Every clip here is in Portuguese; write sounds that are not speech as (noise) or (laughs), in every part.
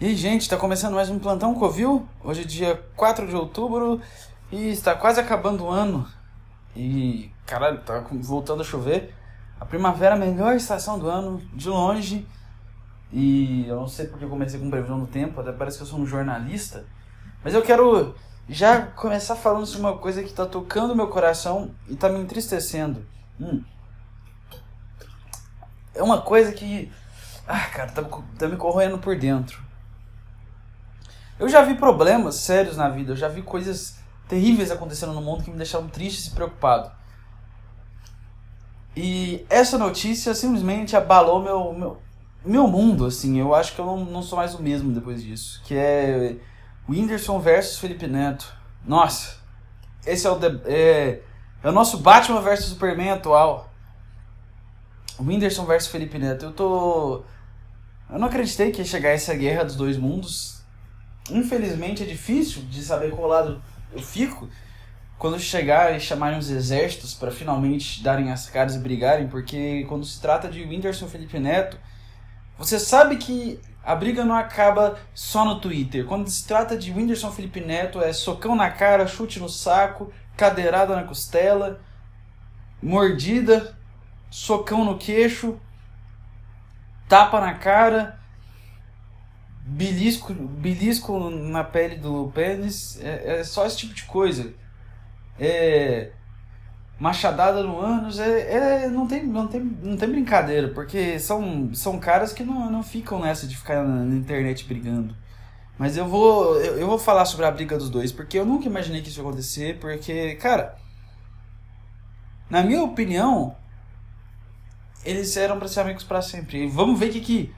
E gente, está começando mais um Plantão Covil. Hoje é dia 4 de outubro e está quase acabando o ano. E, caralho, tá voltando a chover. A primavera é a melhor estação do ano, de longe. E eu não sei porque eu comecei com previsão do tempo, até parece que eu sou um jornalista. Mas eu quero já começar falando sobre uma coisa que está tocando meu coração e está me entristecendo. Hum. É uma coisa que. Ah, cara, tá, tá me corroendo por dentro. Eu já vi problemas sérios na vida, eu já vi coisas terríveis acontecendo no mundo que me deixaram triste e preocupado. E essa notícia simplesmente abalou meu, meu, meu mundo, assim. Eu acho que eu não, não sou mais o mesmo depois disso. Que é Whindersson versus Felipe Neto. Nossa, esse é o, é, é o nosso Batman versus Superman atual. Whindersson versus Felipe Neto. Eu tô. Eu não acreditei que ia chegar essa guerra dos dois mundos infelizmente é difícil de saber qual lado eu fico quando chegar e chamarem os exércitos para finalmente darem as caras e brigarem, porque quando se trata de Whindersson Felipe Neto, você sabe que a briga não acaba só no Twitter. Quando se trata de Whindersson Felipe Neto, é socão na cara, chute no saco, cadeirada na costela, mordida, socão no queixo, tapa na cara belisco, belisco na pele do pênis, é, é só esse tipo de coisa. É, machadada no ânus, é, é, não, tem, não, tem, não tem brincadeira, porque são, são caras que não, não ficam nessa de ficar na, na internet brigando. Mas eu vou, eu, eu, vou falar sobre a briga dos dois, porque eu nunca imaginei que isso ia acontecer, porque, cara, na minha opinião, eles eram pra ser amigos para sempre. E vamos ver o que, que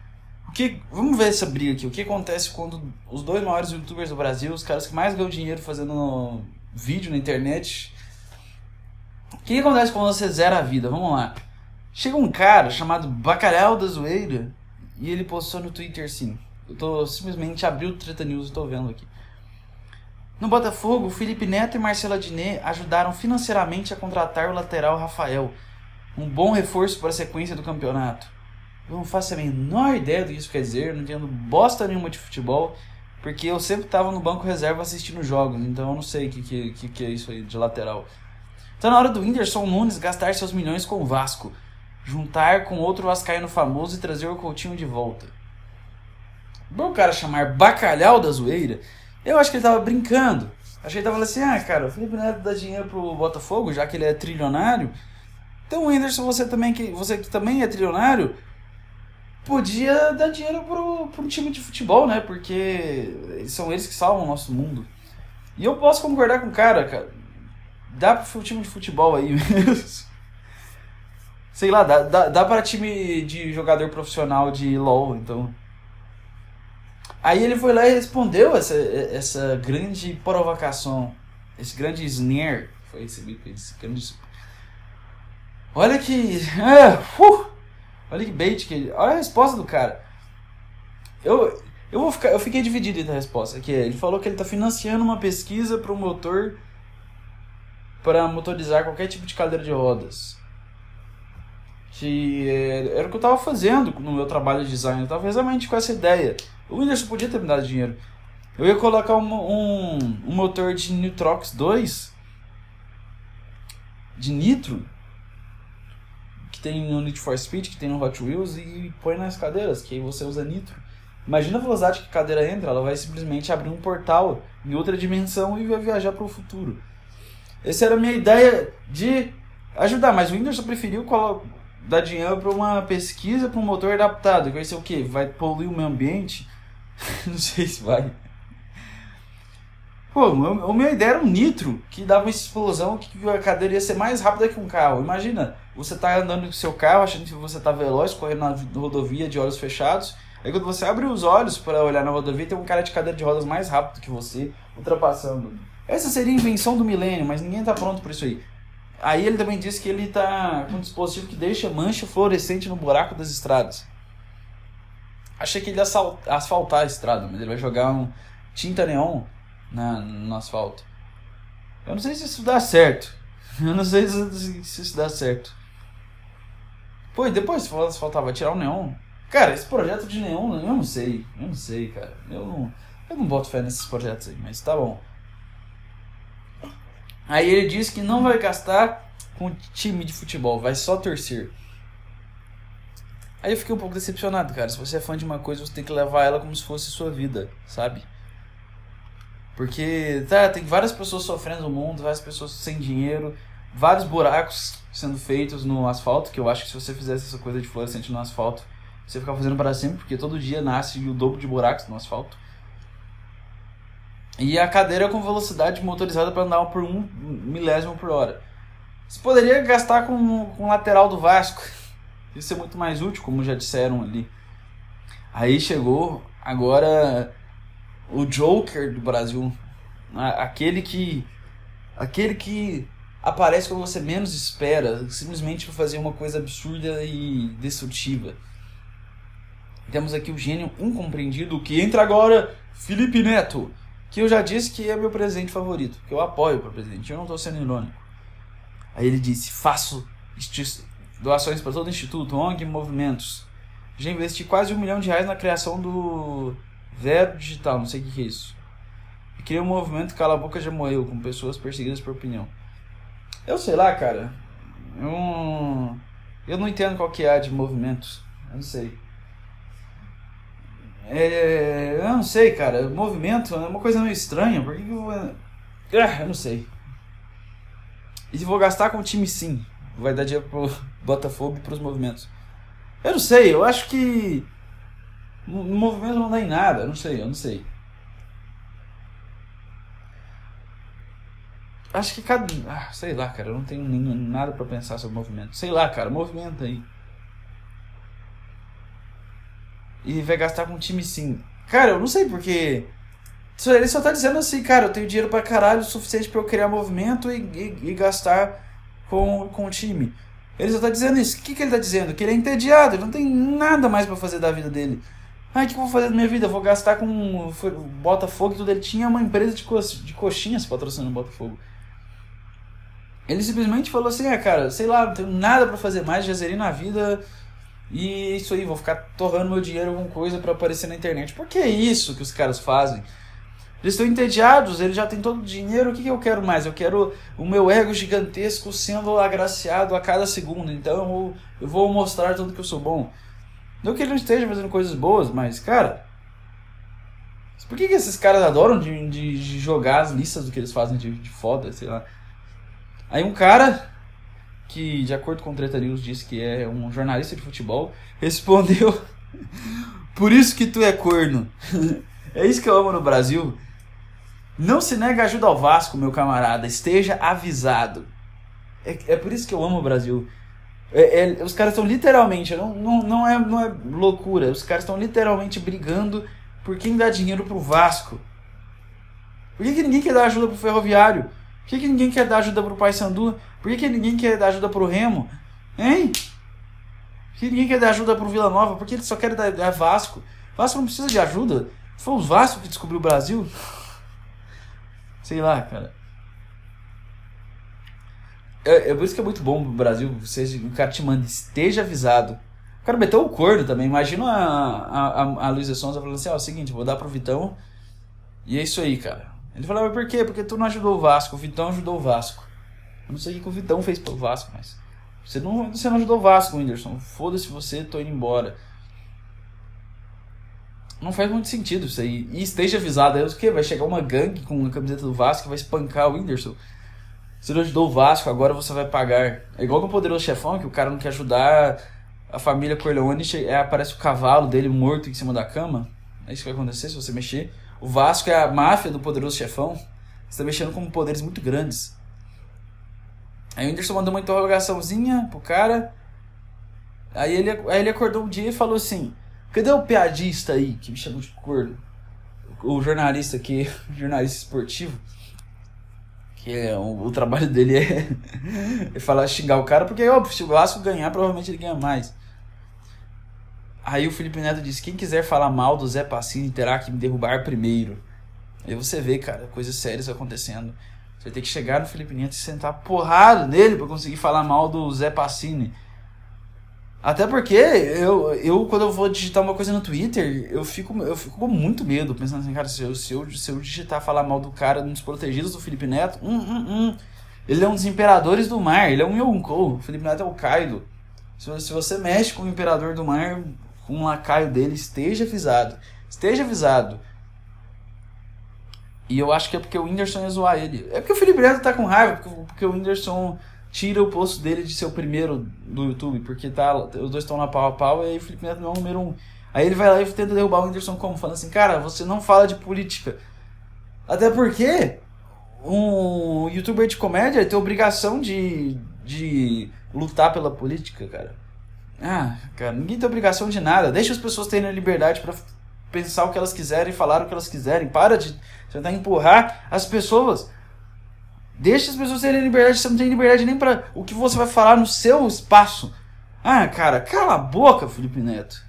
que, vamos ver essa briga aqui. O que acontece quando os dois maiores youtubers do Brasil, os caras que mais ganham dinheiro fazendo vídeo na internet. O que acontece quando você zera a vida? Vamos lá. Chega um cara chamado Bacalhau da Zoeira e ele postou no Twitter assim. Eu tô simplesmente abriu o Treta News e tô vendo aqui. No Botafogo, Felipe Neto e Marcela Diné ajudaram financeiramente a contratar o lateral Rafael, um bom reforço para a sequência do campeonato. Não faço a menor ideia do que isso quer dizer, não entendo bosta nenhuma de futebol, porque eu sempre estava no banco reserva assistindo jogos, então eu não sei o que, que, que, que é isso aí de lateral. Então na hora do Whindersson Nunes gastar seus milhões com o Vasco, juntar com outro Vascaíno famoso e trazer o Coutinho de volta. Bom cara chamar bacalhau da zoeira, eu acho que ele tava brincando. Achei que ele tava assim, ah cara, o Felipe Neto dá dinheiro pro Botafogo, já que ele é trilionário. Então Whindersson, você também que você que também é trilionário, podia dar dinheiro pro, pro time de futebol, né? Porque são eles que salvam o nosso mundo. E eu posso concordar com o cara, cara. Dá pro time de futebol aí (laughs) mesmo. Sei lá, dá, dá, dá pra time de jogador profissional de LoL, então. Aí ele foi lá e respondeu essa, essa grande provocação. Esse grande snare. Foi esse, esse grande. Olha que. (laughs) É, uh, Olha que bait que ele. Olha a resposta do cara. Eu, eu, vou ficar, eu fiquei dividido entre a resposta. Que é, ele falou que ele está financiando uma pesquisa para o motor para motorizar qualquer tipo de cadeira de rodas. Que era o que eu estava fazendo no meu trabalho de design. Eu estava exatamente com essa ideia. O Whindersson podia ter me dado dinheiro. Eu ia colocar um, um, um motor de Nitrox 2 de nitro tem no Need for Speed, que tem no Hot Wheels e põe nas cadeiras, que aí você usa nitro. Imagina a velocidade que a cadeira entra, ela vai simplesmente abrir um portal em outra dimensão e vai viajar para o futuro. Essa era a minha ideia de ajudar, mas o Whindersson preferiu dar dinheiro para uma pesquisa para um motor adaptado. Vai ser o quê? Vai poluir o meio ambiente? (laughs) Não sei se vai. Pô, a minha ideia era um nitro que dava uma explosão que a cadeira ia ser mais rápida que um carro. Imagina, você tá andando com seu carro achando que você tá veloz, correndo na rodovia de olhos fechados. Aí quando você abre os olhos para olhar na rodovia, tem um cara de cadeira de rodas mais rápido que você, ultrapassando. Essa seria a invenção do milênio, mas ninguém tá pronto para isso aí. Aí ele também disse que ele tá com um dispositivo que deixa mancha fluorescente no buraco das estradas. Achei que ele ia asfaltar a estrada, mas ele vai jogar um tinta neon na, no asfalto. Eu não sei se isso dá certo. (laughs) Eu não sei se, se isso dá certo. Pô, e depois faltava tirar o neon. Cara, esse projeto de nenhum, eu não sei. Eu não sei, cara. Eu não, eu não boto fé nesses projetos aí, mas tá bom. Aí ele disse que não vai gastar com time de futebol, vai só torcer. Aí eu fiquei um pouco decepcionado, cara. Se você é fã de uma coisa, você tem que levar ela como se fosse sua vida, sabe? Porque, tá, tem várias pessoas sofrendo no mundo, várias pessoas sem dinheiro, vários buracos sendo feitos no asfalto, que eu acho que se você fizesse essa coisa de fluorescente no asfalto, você ficar fazendo para sempre, porque todo dia nasce o dobro de buracos no asfalto. E a cadeira com velocidade motorizada para andar por um milésimo por hora. Você poderia gastar com, com o lateral do Vasco. (laughs) Isso é muito mais útil, como já disseram ali. Aí chegou agora o Joker do Brasil. Aquele que. Aquele que aparece quando você menos espera, simplesmente para fazer uma coisa absurda e destrutiva. Temos aqui o gênio incompreendido que entra agora, Felipe Neto, que eu já disse que é meu presidente favorito, que eu apoio para presidente, eu não estou sendo irônico. Aí ele disse: faço doações para todo o instituto, ONG movimentos. Já investi quase um milhão de reais na criação do Vero Digital, não sei o que é isso. E criei um movimento Cala a Boca Já Morreu, com pessoas perseguidas por opinião. Eu sei lá, cara. Eu, eu não entendo qual que é de movimentos. Eu não sei. É, eu não sei, cara. Movimento é uma coisa meio estranha. Por que, que eu vou. Ah, eu não sei. E vou gastar com o time sim. Vai dar dinheiro pro (laughs) Botafogo e pros movimentos. Eu não sei, eu acho que. Movimento não dá em nada, eu não sei, eu não sei. Acho que cada. Ah, sei lá, cara, eu não tenho nada para pensar sobre movimento. Sei lá, cara, movimento aí. E vai gastar com um time sim. Cara, eu não sei porque. Ele só tá dizendo assim, cara, eu tenho dinheiro pra caralho o suficiente para eu criar movimento e, e, e, gastar com, com o time. Ele só tá dizendo isso. O que, que ele tá dizendo? Que ele é entediado, ele não tem nada mais para fazer da vida dele. Ah, o que eu vou fazer da minha vida? Eu vou gastar com Botafogo e tudo. Ele tinha uma empresa de, co de coxinhas patrocinando Botafogo. Ele simplesmente falou assim: ah, cara, sei lá, não tenho nada para fazer mais, já zerei na vida. E isso aí, vou ficar torrando meu dinheiro com coisa para aparecer na internet. Por que é isso que os caras fazem? Eles estão entediados, eles já têm todo o dinheiro, o que, que eu quero mais? Eu quero o meu ego gigantesco sendo agraciado a cada segundo. Então eu, eu vou mostrar tudo que eu sou bom. Não que ele não esteja fazendo coisas boas, mas, cara. Por que, que esses caras adoram de, de, de jogar as listas do que eles fazem de, de foda, sei lá? Aí um cara que, de acordo com o Treta News, disse que é um jornalista de futebol, (laughs) respondeu: Por isso que tu é corno. (laughs) é isso que eu amo no Brasil. Não se nega ajuda ao Vasco, meu camarada. Esteja avisado. É, é por isso que eu amo o Brasil. É, é, os caras estão literalmente, não, não, não, é, não é loucura, os caras estão literalmente brigando por quem dá dinheiro pro Vasco. Por que, que ninguém quer dar ajuda pro Ferroviário? Por que, que ninguém quer dar ajuda pro Paysandu? Por que, que ninguém quer dar ajuda pro Remo? Hein? Por que ninguém quer dar ajuda pro Vila Nova? Por que eles só querem dar, dar Vasco? Vasco não precisa de ajuda. Foi o Vasco que descobriu o Brasil? Sei lá, cara. É, é por isso que é muito bom pro Brasil. Você, o cara te manda, esteja avisado. O cara meteu o corno também. Imagina a, a, a Luísa Sonza falando assim: ó, é o seguinte, vou dar pro Vitão. E é isso aí, cara. Ele falou, mas por quê? Porque tu não ajudou o Vasco. O Vitão ajudou o Vasco. Eu não sei o que o Vitão fez pelo Vasco, mas. Você não, você não ajudou o Vasco, Whindersson. Foda-se você, tô indo embora. Não faz muito sentido isso aí. E esteja avisado, aí o que? Vai chegar uma gangue com a camiseta do Vasco que vai espancar o Whindersson. Você não ajudou o Vasco, agora você vai pagar. É igual no Poderoso Chefão, que o cara não quer ajudar a família Corleone, é, aparece o cavalo dele morto em cima da cama. É isso que vai acontecer se você mexer. O Vasco é a máfia do Poderoso Chefão. Você está mexendo com poderes muito grandes. Aí o Whindersson mandou uma interrogaçãozinha pro cara. Aí ele, aí ele acordou um dia e falou assim: Cadê o piadista aí que me chamou de corno? O jornalista aqui, (laughs) jornalista esportivo. Que é, o, o trabalho dele é, (laughs) é falar xingar o cara, porque óbvio, se o Vasco ganhar, provavelmente ele ganha mais. Aí o Felipe Neto disse: Quem quiser falar mal do Zé Passini terá que me derrubar primeiro. Aí você vê, cara, coisas sérias acontecendo. Você vai ter que chegar no Felipe Neto e sentar porrada nele para conseguir falar mal do Zé Passini. Até porque eu, eu, quando eu vou digitar uma coisa no Twitter, eu fico, eu fico com muito medo, pensando assim, cara, se eu, se eu, se eu digitar falar mal do cara nos protegidos do Felipe Neto, hum, hum, hum. Ele é um dos imperadores do mar, ele é um Yonkou. O Felipe Neto é o Kaido. Se, se você mexe com o imperador do mar, com um lacaio dele, esteja avisado. Esteja avisado. E eu acho que é porque o Whindersson ia zoar ele. É porque o Felipe Neto tá com raiva, porque, porque o Whindersson tira o posto dele de ser o primeiro do YouTube, porque tá, os dois estão na pau a pau e aí o Felipe Neto não é o número um. Aí ele vai lá e tenta derrubar o Whindersson como? Falando assim, cara, você não fala de política. Até porque um youtuber de comédia tem obrigação de, de lutar pela política, cara. Ah, cara, ninguém tem obrigação de nada. Deixa as pessoas terem a liberdade para pensar o que elas quiserem, falar o que elas quiserem. Para de tentar empurrar as pessoas. Deixa as pessoas terem liberdade. Você não tem liberdade nem para o que você vai falar no seu espaço. Ah, cara, cala a boca, Felipe Neto.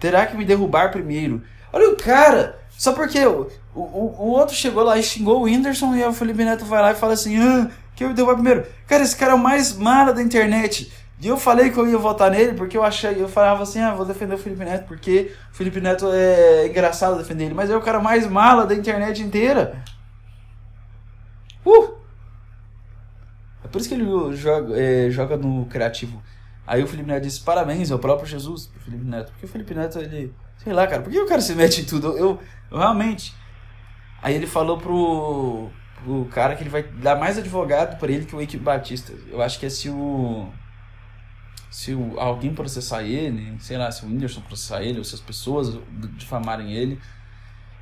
Terá que me derrubar primeiro. Olha o cara. Só porque o, o, o outro chegou lá e xingou o Whindersson e o Felipe Neto vai lá e fala assim: ah, que eu derrubar primeiro. Cara, esse cara é o mais mala da internet. E eu falei que eu ia votar nele porque eu achei, eu falava assim, ah, vou defender o Felipe Neto porque o Felipe Neto é engraçado defender ele, mas é o cara mais mala da internet inteira. Uh! É por isso que ele joga, é, joga no criativo. Aí o Felipe Neto disse, parabéns, é o próprio Jesus pro Felipe Neto. Porque o Felipe Neto, ele. Sei lá, cara, por que o cara se mete em tudo? Eu, eu realmente. Aí ele falou pro, pro cara que ele vai dar mais advogado para ele que o Eike Batista. Eu acho que é se o se o, alguém processar ele, sei lá, se o Whindersson processar ele, ou se as pessoas difamarem ele,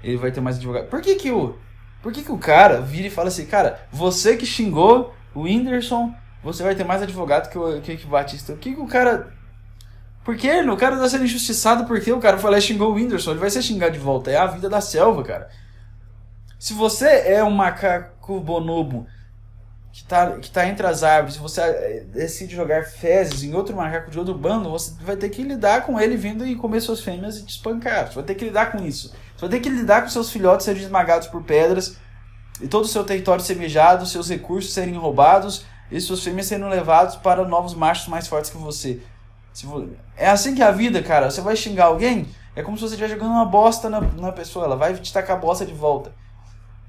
ele vai ter mais advogado. Por que que o, por que que o cara vira e fala assim, cara, você que xingou o Whindersson, você vai ter mais advogado que o, que, que o Batista. O que que o cara... Por que o cara tá sendo injustiçado porque o cara foi lá e xingou o Whindersson, ele vai ser xingado de volta. É a vida da selva, cara. Se você é um macaco bonobo que está que tá entre as árvores, você eh, decide jogar fezes em outro macaco de outro bando, você vai ter que lidar com ele vindo e comer suas fêmeas e te espancar. Você vai ter que lidar com isso. Você vai ter que lidar com seus filhotes serem esmagados por pedras, e todo o seu território ser mijado, seus recursos serem roubados, e suas fêmeas sendo levados para novos machos mais fortes que você. É assim que é a vida, cara. Você vai xingar alguém, é como se você estivesse jogando uma bosta na, na pessoa, ela vai te tacar a bosta de volta.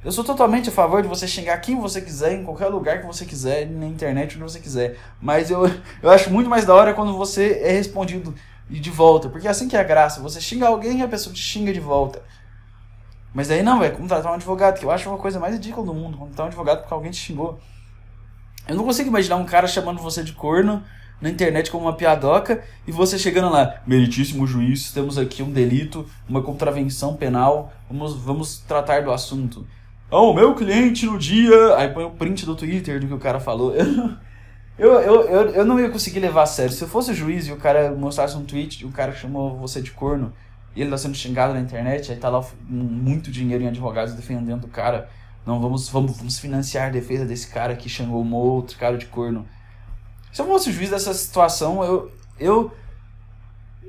Eu sou totalmente a favor de você xingar quem você quiser, em qualquer lugar que você quiser, na internet, onde você quiser. Mas eu, (laughs) eu acho muito mais da hora quando você é respondido de volta. Porque é assim que é a graça. Você xinga alguém e a pessoa te xinga de volta. Mas aí não, é contratar um advogado, que eu acho uma coisa mais ridícula do mundo, contratar um advogado porque alguém te xingou. Eu não consigo imaginar um cara chamando você de corno na internet como uma piadoca e você chegando lá, meritíssimo juiz, temos aqui um delito, uma contravenção penal, vamos, vamos tratar do assunto. Oh, meu cliente no dia. Aí põe o print do Twitter do que o cara falou. (laughs) Eu, eu, eu, eu não ia conseguir levar a sério. Se eu fosse juiz e o cara mostrasse um tweet de um cara que chamou você de corno e ele tá sendo xingado na internet, aí tá lá muito dinheiro em advogados defendendo o cara. Não, vamos, vamos, vamos financiar a defesa desse cara que xingou um outro cara de corno. Se eu fosse juiz dessa situação, eu. Eu.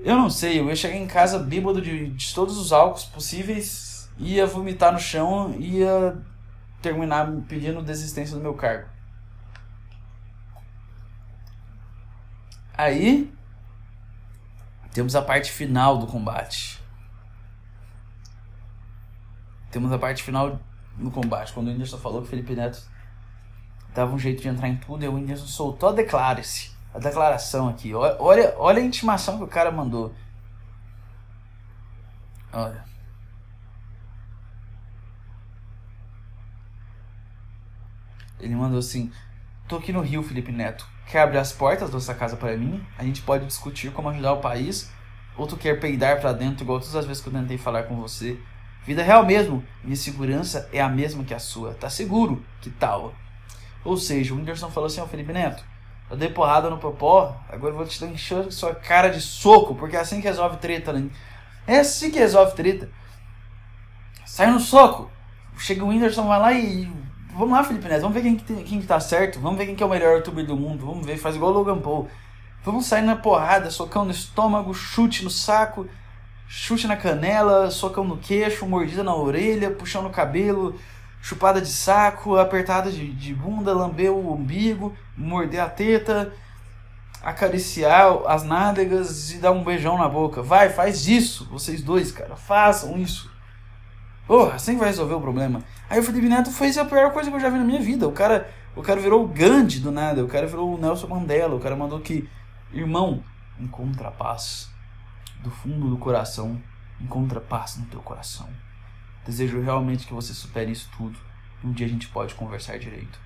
Eu não sei, eu ia chegar em casa bêbado de, de todos os álcools possíveis ia vomitar no chão ia terminar pedindo desistência do meu cargo. Aí temos a parte final do combate. Temos a parte final do combate. Quando o Whindersson falou que Felipe Neto dava um jeito de entrar em tudo, e o Whindersson soltou a declara-se. A declaração aqui. Olha, olha a intimação que o cara mandou. Olha. Ele mandou assim: Tô aqui no Rio, Felipe Neto. Quer abrir as portas da sua casa para mim? A gente pode discutir como ajudar o país. Ou tu quer peidar para dentro, igual todas as vezes que eu tentei falar com você? Vida real mesmo. Minha segurança é a mesma que a sua. Tá seguro? Que tal? Ou seja, o Whindersson falou assim: Ó, Felipe Neto, eu dei porrada no Popó, agora eu vou te dar encher sua cara de soco, porque é assim que resolve treta, né? É assim que resolve treta. Sai no soco. Chega o Whindersson, vai lá e Vamos lá, Felipe Neto, vamos ver quem, que, quem que tá certo, vamos ver quem que é o melhor youtuber do mundo, vamos ver, faz igual o Logan Paul. Vamos sair na porrada, socão no estômago, chute no saco, chute na canela, socão no queixo, mordida na orelha, puxão no cabelo, chupada de saco, apertada de, de bunda, lamber o umbigo, morder a teta. acariciar as nádegas e dar um beijão na boca. Vai, faz isso, vocês dois, cara. Façam isso. Porra, assim vai resolver o problema. Aí o Felipe Neto fez a pior coisa que eu já vi na minha vida. O cara, o cara virou o Gandhi do nada. O cara virou o Nelson Mandela. O cara mandou que, irmão, encontra paz do fundo do coração. Encontra paz no teu coração. Desejo realmente que você supere isso tudo. Um dia a gente pode conversar direito.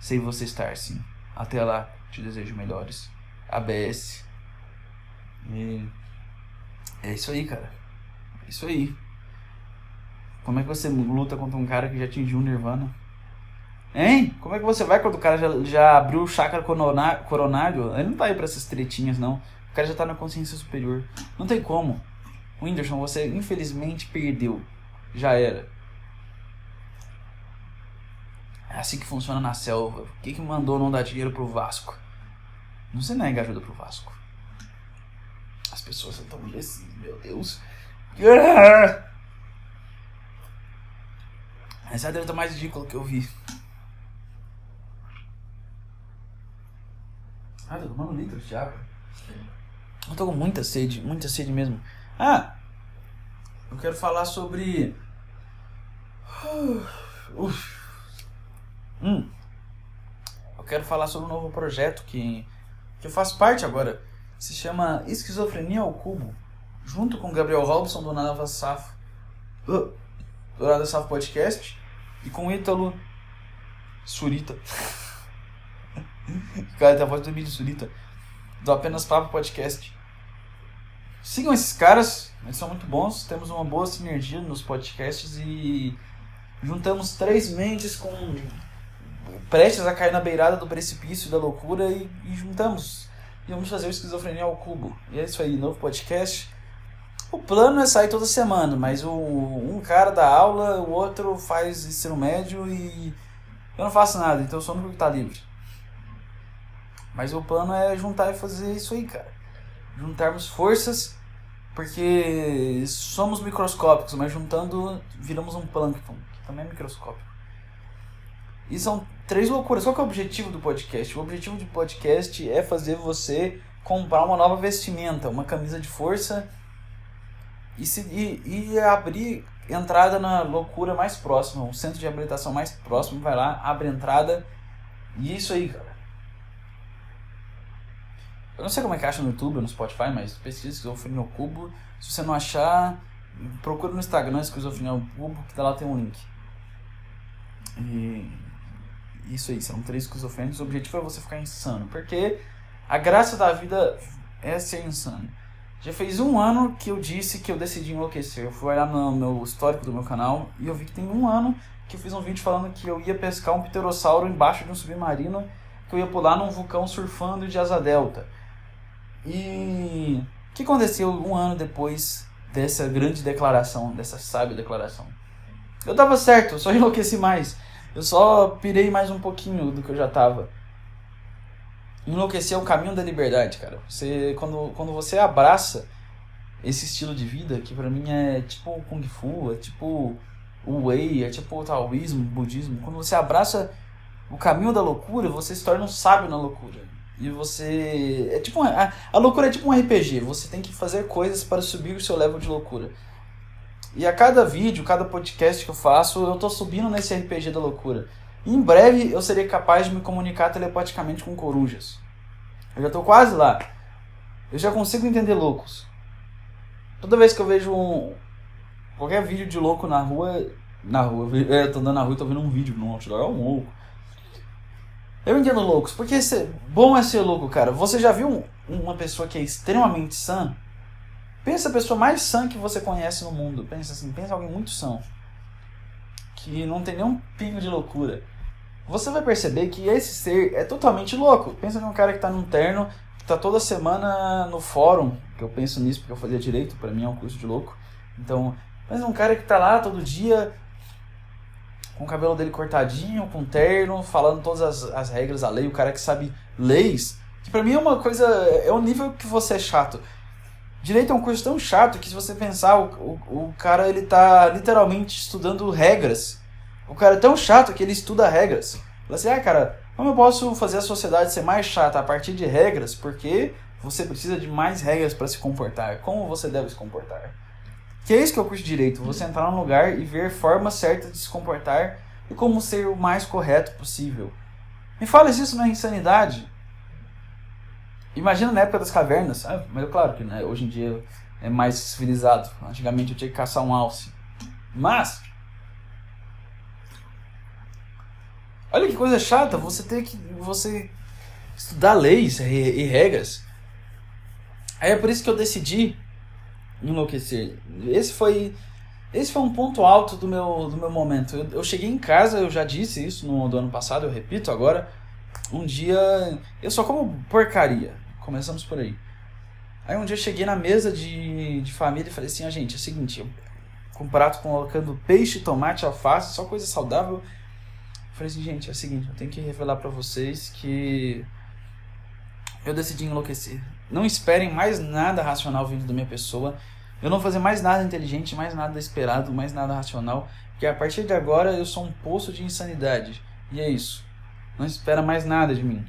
Sei você estar sim. Até lá, te desejo melhores. ABS. E é isso aí, cara. É isso aí. Como é que você luta contra um cara que já atingiu o Nirvana? Hein? Como é que você vai quando o cara já, já abriu o chakra coronário? Ele não tá aí pra essas tretinhas, não. O cara já tá na consciência superior. Não tem como. Whindersson, você infelizmente perdeu. Já era. É assim que funciona na selva. O que, que mandou não dar dinheiro pro Vasco? Não se nega ajuda pro Vasco. As pessoas são tão imbecis, meu Deus. Essa é a treta mais ridícula que eu vi. Ah, tô tomando litro de água. Eu tô com muita sede, muita sede mesmo. Ah, eu quero falar sobre. (sighs) Uf. Hum. Eu quero falar sobre um novo projeto que, que eu faço parte agora. Se chama Esquizofrenia ao Cubo. Junto com Gabriel Robson do Nada Safo. Do Nada Safo Podcast. E com o Ítalo Surita. (laughs) Cara, tem a voz do Emílio Surita. Do Apenas Papo Podcast. Sigam esses caras, eles são muito bons. Temos uma boa sinergia nos podcasts e juntamos três mentes com prestes a cair na beirada do precipício da loucura e, e juntamos. E vamos fazer o Esquizofrenia ao Cubo. E é isso aí, novo podcast. O plano é sair toda semana, mas o, um cara dá aula, o outro faz ensino médio e eu não faço nada, então eu sou o único que tá livre. Mas o plano é juntar e fazer isso aí, cara. Juntarmos forças, porque somos microscópicos, mas juntando viramos um plâncton, que também é microscópico. E são três loucuras. Qual é o objetivo do podcast? O objetivo do podcast é fazer você comprar uma nova vestimenta, uma camisa de força e, se, e, e abrir entrada na loucura mais próxima, um centro de habilitação mais próximo, vai lá, abre entrada e é isso aí, cara. Eu não sei como é que acha no YouTube ou no Spotify, mas pesquisa esquizofrenia ao cubo. Se você não achar, procura no Instagram esquizofrenia ao cubo, que lá tem um link. E isso aí, são três esquizofrênicos. O objetivo é você ficar insano, porque a graça da vida é ser insano. Já fez um ano que eu disse que eu decidi enlouquecer. Eu fui olhar no meu histórico do meu canal e eu vi que tem um ano que eu fiz um vídeo falando que eu ia pescar um pterossauro embaixo de um submarino, que eu ia pular num vulcão surfando de asa delta. E o que aconteceu um ano depois dessa grande declaração, dessa sábia declaração? Eu tava certo, eu só (laughs) enlouqueci mais. Eu só pirei mais um pouquinho do que eu já tava. Enlouquecer é o caminho da liberdade, cara. Você, quando, quando você abraça esse estilo de vida, que pra mim é tipo Kung Fu, é tipo o Wei, é tipo o Taoísmo, o Budismo. Quando você abraça o caminho da loucura, você se torna um sábio na loucura. E você. É tipo a, a loucura é tipo um RPG. Você tem que fazer coisas para subir o seu level de loucura. E a cada vídeo, cada podcast que eu faço, eu tô subindo nesse RPG da loucura. Em breve eu serei capaz de me comunicar telepaticamente com corujas. Eu já tô quase lá. Eu já consigo entender loucos. Toda vez que eu vejo um, qualquer vídeo de louco na rua, na rua, eu tô andando na rua e tô vendo um vídeo no outdoor, é um louco. Eu entendo loucos, porque ser, bom é ser louco, cara. Você já viu uma pessoa que é extremamente sã? Pensa a pessoa mais sã que você conhece no mundo. Pensa assim, pensa alguém muito são. Que não tem nenhum pingo de loucura. Você vai perceber que esse ser é totalmente louco. Pensa num cara que tá num terno, que tá toda semana no fórum, que eu penso nisso porque eu fazia direito, para mim é um curso de louco. Então, pensa num cara que tá lá todo dia com o cabelo dele cortadinho, com terno, falando todas as, as regras, a lei, o cara que sabe leis, que pra mim é uma coisa, é o nível que você é chato. Direito é um curso tão chato que se você pensar, o, o, o cara ele tá literalmente estudando regras. O cara é tão chato que ele estuda regras. Fala assim, ah cara, Como eu posso fazer a sociedade ser mais chata a partir de regras? Porque você precisa de mais regras para se comportar. Como você deve se comportar? Que é isso que o curso direito. Você entrar num lugar e ver formas certas de se comportar e como ser o mais correto possível. Me fala isso não é insanidade. Imagina na época das cavernas. Ah, mas é claro que né, hoje em dia é mais civilizado. Antigamente eu tinha que caçar um alce. Mas Olha que coisa chata, você ter que você estudar leis e regras. Aí é por isso que eu decidi enlouquecer. Esse foi esse foi um ponto alto do meu, do meu momento. Eu, eu cheguei em casa, eu já disse isso no do ano passado, eu repito agora. Um dia eu só como porcaria. Começamos por aí. Aí um dia eu cheguei na mesa de, de família e falei assim: ah, gente, é o seguinte, eu, com um prato colocando peixe, tomate, alface, só coisa saudável falei assim, gente, é o seguinte, eu tenho que revelar para vocês que eu decidi enlouquecer. Não esperem mais nada racional vindo da minha pessoa. Eu não vou fazer mais nada inteligente, mais nada esperado, mais nada racional. Porque a partir de agora eu sou um poço de insanidade. E é isso. Não espera mais nada de mim.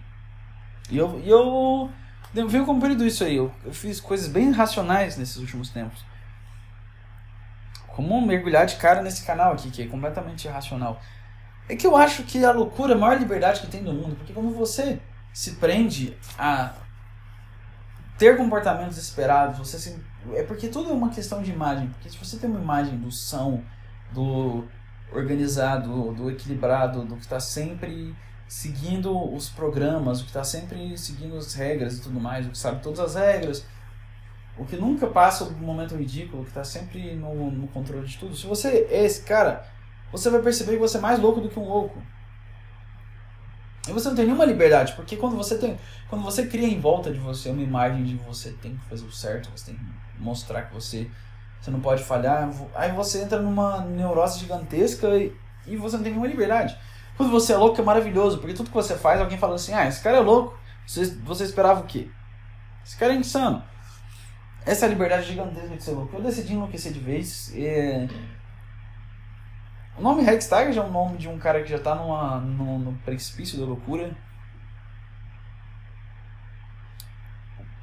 E eu, e eu, eu venho cumprindo isso aí. Eu, eu fiz coisas bem racionais nesses últimos tempos. Como mergulhar de cara nesse canal aqui, que é completamente irracional. É que eu acho que a loucura é a maior liberdade que tem no mundo, porque quando você se prende a ter comportamentos esperados, você se... é porque tudo é uma questão de imagem, porque se você tem uma imagem do são, do organizado, do equilibrado, do que está sempre seguindo os programas, o que está sempre seguindo as regras e tudo mais, o que sabe todas as regras, o que nunca passa do momento ridículo, que está sempre no, no controle de tudo. Se você é esse cara, você vai perceber que você é mais louco do que um louco. E você não tem nenhuma liberdade, porque quando você tem, quando você cria em volta de você uma imagem de você tem que fazer o certo, você tem que mostrar que você você não pode falhar, aí você entra numa neurose gigantesca e, e você não tem nenhuma liberdade. Quando você é louco é maravilhoso, porque tudo que você faz, alguém fala assim: "Ah, esse cara é louco". Você, você esperava o quê? Esse cara é insano. Essa é a liberdade gigantesca de ser louco. Eu decidi enlouquecer de vez. E o nome Hextag já é o nome de um cara que já está no, no precipício da loucura.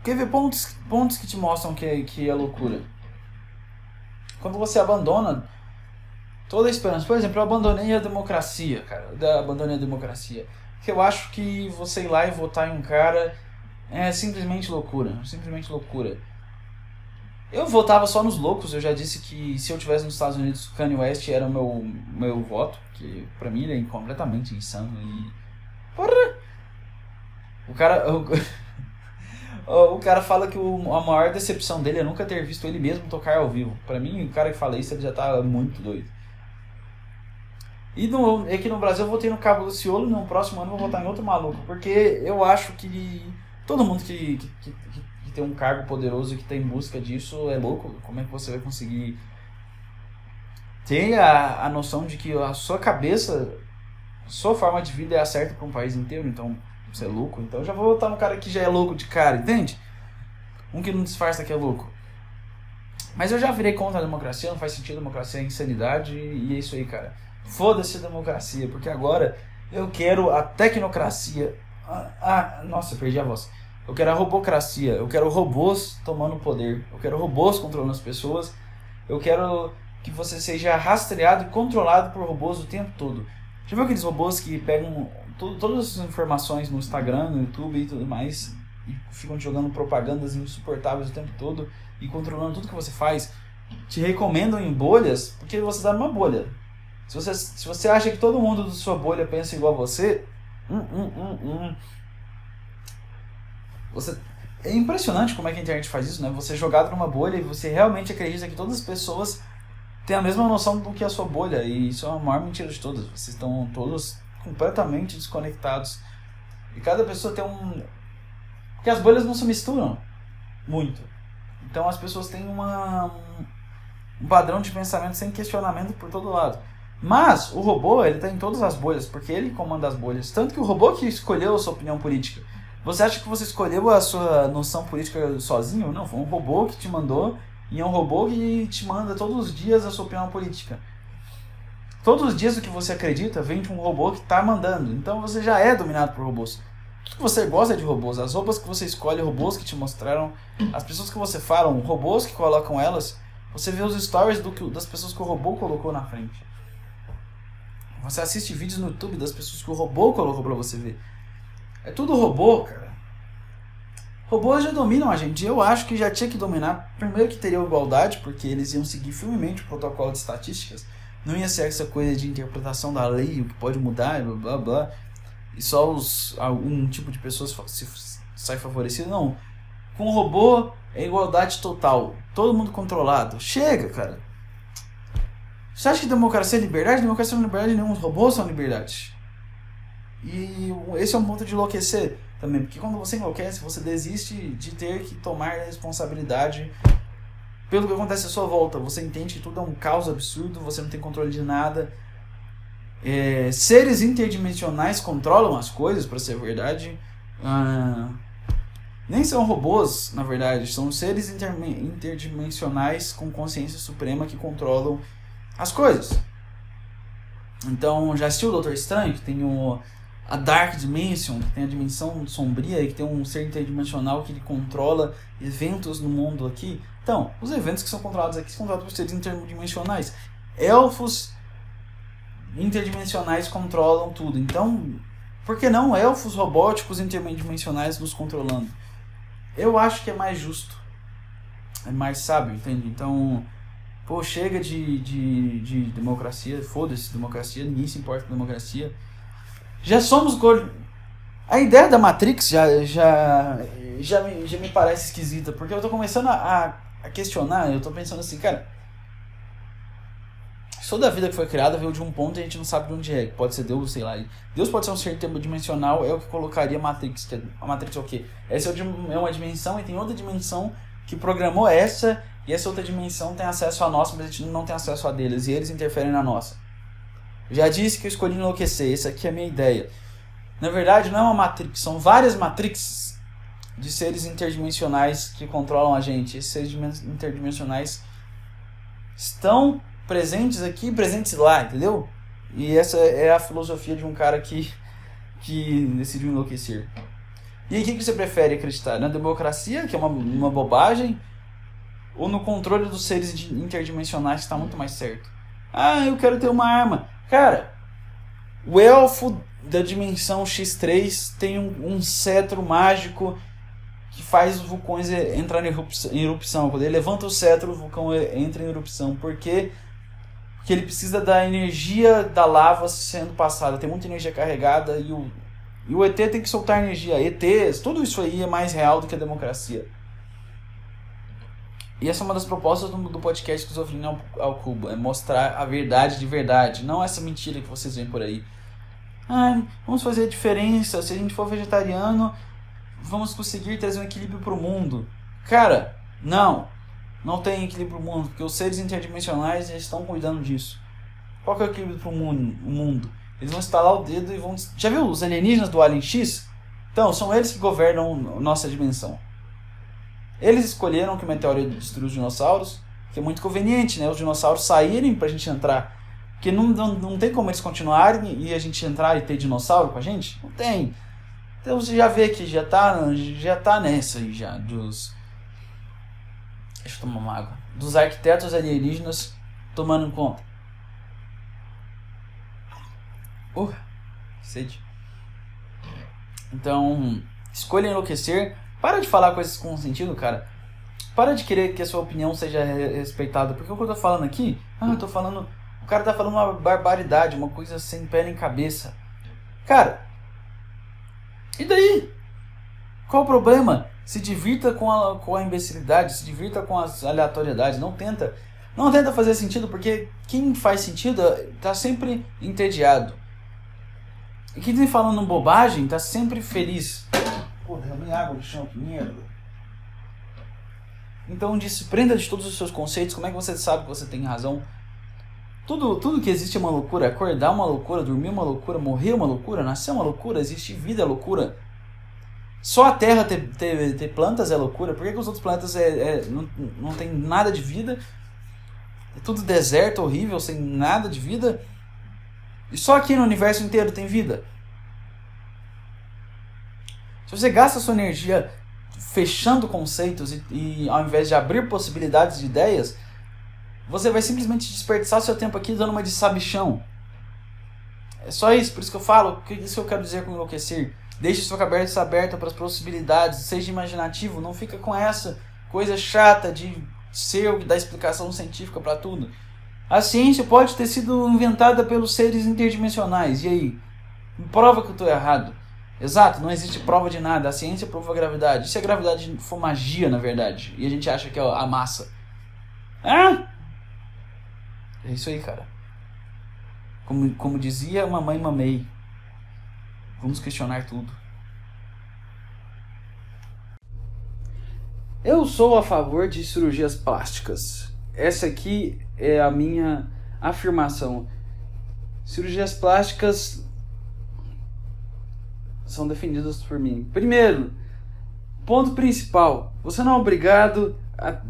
Quer ver pontos, pontos que te mostram que, que é loucura? Quando você abandona toda a esperança. Por exemplo, eu abandonei a democracia, cara. Eu abandonei a democracia. Porque eu acho que você ir lá e votar em um cara é simplesmente loucura. Simplesmente loucura. Eu votava só nos loucos, eu já disse que se eu tivesse nos Estados Unidos, Kanye West era o meu, meu voto, que pra mim ele é completamente insano e. Porra! O cara. O, (laughs) o cara fala que o, a maior decepção dele é nunca ter visto ele mesmo tocar ao vivo. Pra mim, o cara que fala isso ele já tá muito doido. E no, aqui no Brasil eu votei no Cabo Luciolo, no próximo ano eu vou votar em outro maluco, porque eu acho que todo mundo que, que, que, ter um cargo poderoso que está em busca disso é louco. Como é que você vai conseguir ter a, a noção de que a sua cabeça, a sua forma de vida é a certa para um país inteiro? Então, você é louco. Então, já vou votar no cara que já é louco de cara, entende? Um que não disfarça que é louco. Mas eu já virei contra a democracia, não faz sentido, democracia é insanidade e é isso aí, cara. Foda-se a democracia, porque agora eu quero a tecnocracia. Ah, ah, nossa, perdi a voz. Eu quero a robocracia. Eu quero robôs tomando poder. Eu quero robôs controlando as pessoas. Eu quero que você seja rastreado e controlado por robôs o tempo todo. Já viu aqueles robôs que pegam todas as informações no Instagram, no YouTube e tudo mais e ficam jogando propagandas insuportáveis o tempo todo e controlando tudo que você faz? Te recomendam em bolhas porque você está numa bolha. Se você, se você acha que todo mundo da sua bolha pensa igual a você, hum, hum, hum, hum você é impressionante como é que a internet faz isso, né? Você é jogado numa bolha e você realmente acredita que todas as pessoas têm a mesma noção do que a sua bolha. E isso é a maior mentira de todas. Vocês estão todos completamente desconectados. E cada pessoa tem um. Porque as bolhas não se misturam muito. Então as pessoas têm uma, um padrão de pensamento sem questionamento por todo lado. Mas o robô, ele está em todas as bolhas, porque ele comanda as bolhas. Tanto que o robô que escolheu a sua opinião política você acha que você escolheu a sua noção política sozinho? Não, foi um robô que te mandou e é um robô que te manda todos os dias a sua opinião política. Todos os dias o que você acredita vem de um robô que está mandando. Então você já é dominado por robôs. O que você gosta de robôs? As roupas que você escolhe, robôs que te mostraram, as pessoas que você fala, robôs que colocam elas. Você vê os stories do que, das pessoas que o robô colocou na frente. Você assiste vídeos no YouTube das pessoas que o robô colocou para você ver. É tudo robô, cara. Robôs já dominam a gente. Eu acho que já tinha que dominar. Primeiro que teria igualdade, porque eles iam seguir firmemente o protocolo de estatísticas. Não ia ser essa coisa de interpretação da lei, o que pode mudar, blá blá blá. E só os, algum tipo de pessoas se, sai favorecido. Não. Com robô é igualdade total. Todo mundo controlado. Chega, cara. Você acha que democracia é liberdade? Democracia não é liberdade nenhum. Os robôs são liberdade. E esse é um ponto de enlouquecer também, porque quando você enlouquece, você desiste de ter que tomar responsabilidade pelo que acontece à sua volta. Você entende que tudo é um caos absurdo, você não tem controle de nada. É, seres interdimensionais controlam as coisas, para ser verdade. Ah, nem são robôs, na verdade, são seres interdimensionais com consciência suprema que controlam as coisas. Então, já assistiu o Doutor Estranho, que tem o a Dark Dimension, que tem a dimensão sombria e que tem um ser interdimensional que ele controla eventos no mundo aqui. Então, os eventos que são controlados aqui são controlados por seres interdimensionais. Elfos interdimensionais controlam tudo. Então, por que não elfos robóticos interdimensionais nos controlando? Eu acho que é mais justo. É mais sábio, entende? Então, pô, chega de, de, de democracia, foda-se democracia, ninguém se importa com democracia já somos A ideia da Matrix já, já, já, me, já me parece esquisita, porque eu tô começando a, a questionar, eu tô pensando assim, cara. Toda a vida que foi criada veio de um ponto e a gente não sabe de onde é. Pode ser Deus, sei lá. Deus pode ser um ser interdimensional, é o que colocaria a Matrix. Que a Matrix é o quê? Essa é, é uma dimensão e tem outra dimensão que programou essa, e essa outra dimensão tem acesso a nossa, mas a gente não tem acesso a deles, e eles interferem na nossa. Já disse que eu escolhi enlouquecer, essa aqui é a minha ideia. Na verdade, não é uma matrix, são várias matrixes de seres interdimensionais que controlam a gente. Esses seres interdimensionais estão presentes aqui presentes lá, entendeu? E essa é a filosofia de um cara que, que decidiu enlouquecer. E aí, o que você prefere acreditar? Na democracia, que é uma, uma bobagem, ou no controle dos seres interdimensionais, que está muito mais certo? Ah, eu quero ter uma arma. Cara, o elfo da dimensão X3 tem um, um cetro mágico que faz os vulcões entrar em erupção. Quando ele levanta o cetro, o vulcão entra em erupção. Por quê? Porque ele precisa da energia da lava sendo passada. Tem muita energia carregada e o, e o ET tem que soltar energia. ETs, tudo isso aí é mais real do que a democracia. E essa é uma das propostas do, do podcast Esquizofrenia ao, ao Cubo, é mostrar a verdade de verdade, não essa mentira que vocês veem por aí. Ah, vamos fazer a diferença, se a gente for vegetariano, vamos conseguir trazer um equilíbrio para o mundo. Cara, não, não tem equilíbrio para o mundo, porque os seres interdimensionais já estão cuidando disso. Qual que é o equilíbrio para o mundo? Eles vão instalar o dedo e vão... Já viu os alienígenas do Alien X? Então, são eles que governam nossa dimensão. Eles escolheram que o meteoro destruiu os dinossauros, que é muito conveniente, né? Os dinossauros saírem para a gente entrar. Porque não, não, não tem como eles continuarem e a gente entrar e ter dinossauro com a gente? Não tem. Então você já vê que já tá, já tá nessa aí já, dos... Deixa eu tomar uma água. Dos arquitetos alienígenas tomando conta. Uh, sede. Então, escolha enlouquecer para de falar coisas com sentido, cara. Para de querer que a sua opinião seja respeitada. Porque o que eu tô falando aqui, ah, eu tô falando. O cara tá falando uma barbaridade, uma coisa sem pé nem cabeça. Cara, e daí? Qual o problema? Se divirta com a, com a imbecilidade, se divirta com as aleatoriedades. Não tenta. Não tenta fazer sentido, porque quem faz sentido tá sempre entediado. E quem tá falando bobagem tá sempre feliz. Derramei água no chão, que merda. Então desprenda de todos os seus conceitos. Como é que você sabe que você tem razão? Tudo, tudo que existe é uma loucura. Acordar é uma loucura, dormir é uma loucura, morrer é uma loucura, nascer é uma loucura, existir vida é loucura. Só a Terra ter, ter, ter plantas é loucura. Por que, que os outros planetas é, é, não, não tem nada de vida? É tudo deserto, horrível, sem nada de vida. E só aqui no universo inteiro tem vida. Se você gasta sua energia fechando conceitos e, e ao invés de abrir possibilidades de ideias, você vai simplesmente desperdiçar seu tempo aqui dando uma de sabichão. É só isso, por isso que eu falo, que isso que eu quero dizer com enlouquecer. Deixe sua cabeça aberta para as possibilidades, seja imaginativo, não fica com essa coisa chata de ser dá explicação científica para tudo. A ciência pode ter sido inventada pelos seres interdimensionais, e aí? Prova que eu estou errado. Exato, não existe prova de nada. A ciência prova a gravidade. E se a gravidade for magia, na verdade? E a gente acha que é a massa? Hã? É isso aí, cara. Como, como dizia Mamãe Mamei. Vamos questionar tudo. Eu sou a favor de cirurgias plásticas. Essa aqui é a minha afirmação. Cirurgias plásticas são defendidas por mim. Primeiro, ponto principal: você não é obrigado a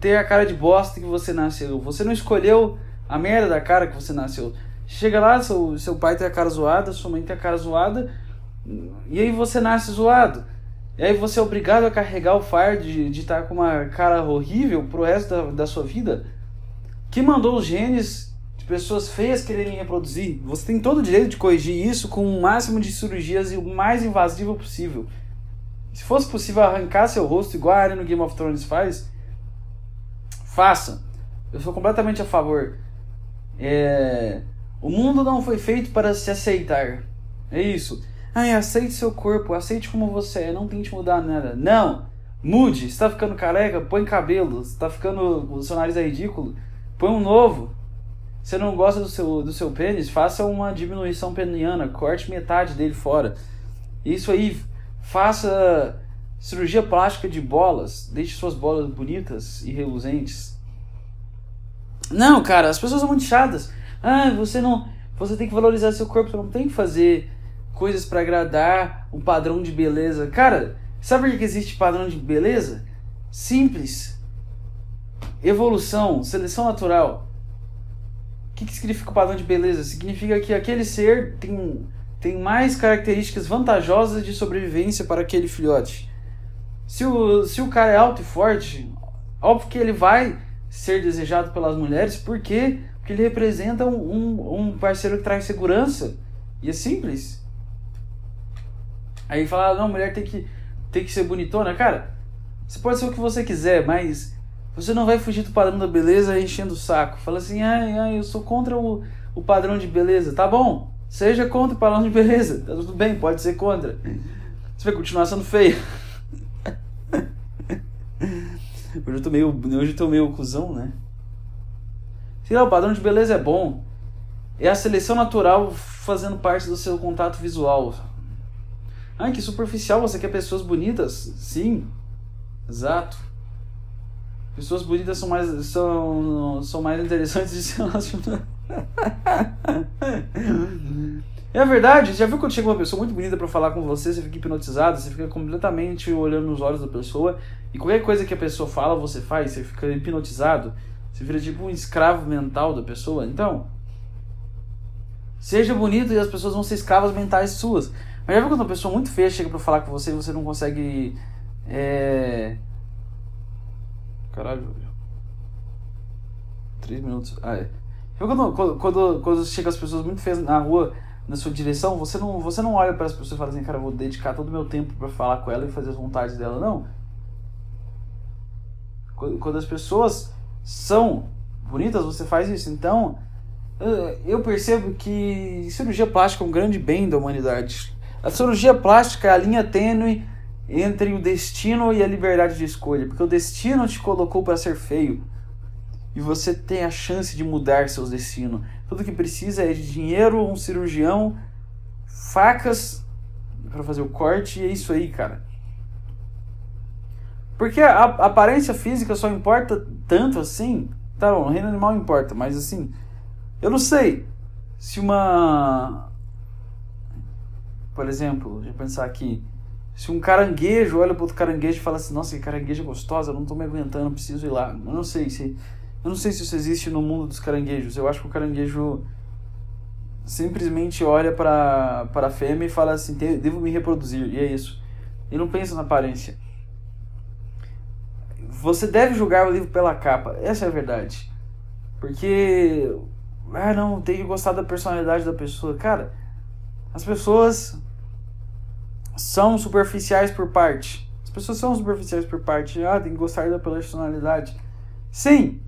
ter a cara de bosta que você nasceu. Você não escolheu a merda da cara que você nasceu. Chega lá, seu, seu pai tem a cara zoada, sua mãe tem a cara zoada, e aí você nasce zoado. E aí você é obrigado a carregar o fardo de estar tá com uma cara horrível pro resto da, da sua vida. Que mandou os genes de pessoas feias quererem reproduzir? Você tem todo o direito de corrigir isso com o máximo de cirurgias e o mais invasivo possível. Se fosse possível arrancar seu rosto igual a Arya no Game of Thrones faz, faça. Eu sou completamente a favor. É... O mundo não foi feito para se aceitar. É isso. Ai, aceite seu corpo, aceite como você é, não tente mudar nada. Não! Mude! Você tá ficando careca? Põe cabelo. Você tá ficando. O seu nariz é ridículo? Põe um novo. Você não gosta do seu, do seu pênis? Faça uma diminuição peniana, corte metade dele fora. Isso aí, faça cirurgia plástica de bolas, deixe suas bolas bonitas e reluzentes. Não, cara, as pessoas são muito chatas. Ah, você não. Você tem que valorizar seu corpo, você não tem que fazer coisas para agradar um padrão de beleza. Cara, sabe por que existe padrão de beleza? Simples. Evolução, seleção natural. Que, que significa o padrão de beleza? Significa que aquele ser tem, tem mais características vantajosas de sobrevivência para aquele filhote. Se o, se o cara é alto e forte, óbvio que ele vai ser desejado pelas mulheres, por quê? Porque ele representa um, um, parceiro que traz segurança. E é simples. Aí fala, não, mulher tem que, tem que ser bonitona. Cara, você pode ser o que você quiser, mas você não vai fugir do padrão da beleza enchendo o saco. Fala assim, ai, ai, eu sou contra o, o padrão de beleza. Tá bom, seja contra o padrão de beleza. Tá tudo bem, pode ser contra. Você vai continuar sendo feio. (laughs) Hoje eu tô meio, hoje eu tô meio cuzão, né? Sei lá, o padrão de beleza é bom. É a seleção natural fazendo parte do seu contato visual. Ah, que superficial, você quer pessoas bonitas? Sim, exato. Pessoas bonitas são mais, são, são mais interessantes de se relacionar. (laughs) É verdade, já viu quando chega uma pessoa muito bonita para falar com você, você fica hipnotizado, você fica completamente olhando nos olhos da pessoa, e qualquer coisa que a pessoa fala, você faz, você fica hipnotizado, você vira tipo um escravo mental da pessoa. Então, seja bonito e as pessoas vão ser escravas mentais suas. Mas já viu quando uma pessoa muito feia chega para falar com você e você não consegue. É Caralho. Três minutos. Ah, é. Quando, quando, quando, quando chega as pessoas muito feias na rua, na sua direção, você não, você não olha para as pessoas e fala assim, cara, eu vou dedicar todo o meu tempo para falar com ela e fazer as vontades dela. Não. Quando, quando as pessoas são bonitas, você faz isso. Então, eu percebo que cirurgia plástica é um grande bem da humanidade. A cirurgia plástica é a linha tênue entre o destino e a liberdade de escolha, porque o destino te colocou para ser feio e você tem a chance de mudar seus destinos. Tudo que precisa é de dinheiro, um cirurgião, facas para fazer o corte e é isso aí, cara. Porque a, aparência física só importa tanto assim. Tá bom, o reino animal importa, mas assim, eu não sei se uma. Por exemplo, deixa eu pensar aqui. Se um caranguejo olha para outro caranguejo e fala assim, nossa, que caranguejo gostosa, não estou me aguentando, preciso ir lá. Eu não sei se. Eu não sei se isso existe no mundo dos caranguejos. Eu acho que o caranguejo. simplesmente olha para a fêmea e fala assim: devo me reproduzir, e é isso. E não pensa na aparência. Você deve julgar o livro pela capa, essa é a verdade. Porque, ah, não, tem que gostar da personalidade da pessoa. Cara, as pessoas são superficiais por parte. As pessoas são superficiais por parte. Ah, tem que gostar da personalidade. Sim,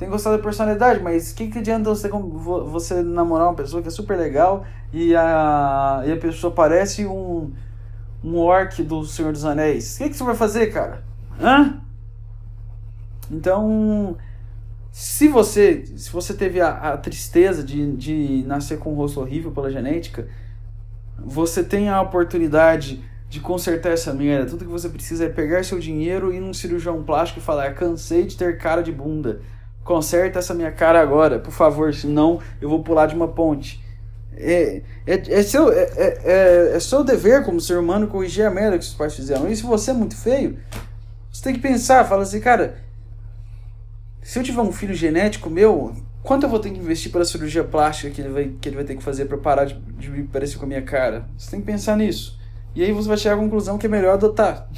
tem que gostar da personalidade, mas o que, que adianta você, você namorar uma pessoa que é super legal e a, e a pessoa parece um, um orc do Senhor dos Anéis? O que, que você vai fazer, cara? Hã? Então, se você se você teve a, a tristeza de, de nascer com um rosto horrível pela genética, você tem a oportunidade de consertar essa merda. Tudo que você precisa é pegar seu dinheiro e ir num cirurgião plástico e falar: cansei de ter cara de bunda conserta essa minha cara agora, por favor, senão eu vou pular de uma ponte. É, é, é, seu, é, é, é, é seu dever como ser humano corrigir a merda que seus pais fizeram. E se você é muito feio, você tem que pensar, fala assim, cara, se eu tiver um filho genético meu, quanto eu vou ter que investir para a cirurgia plástica que ele vai, que ele vai ter que fazer para parar de, de parecer com a minha cara? Você tem que pensar nisso. E aí você vai chegar à conclusão que é melhor adotar.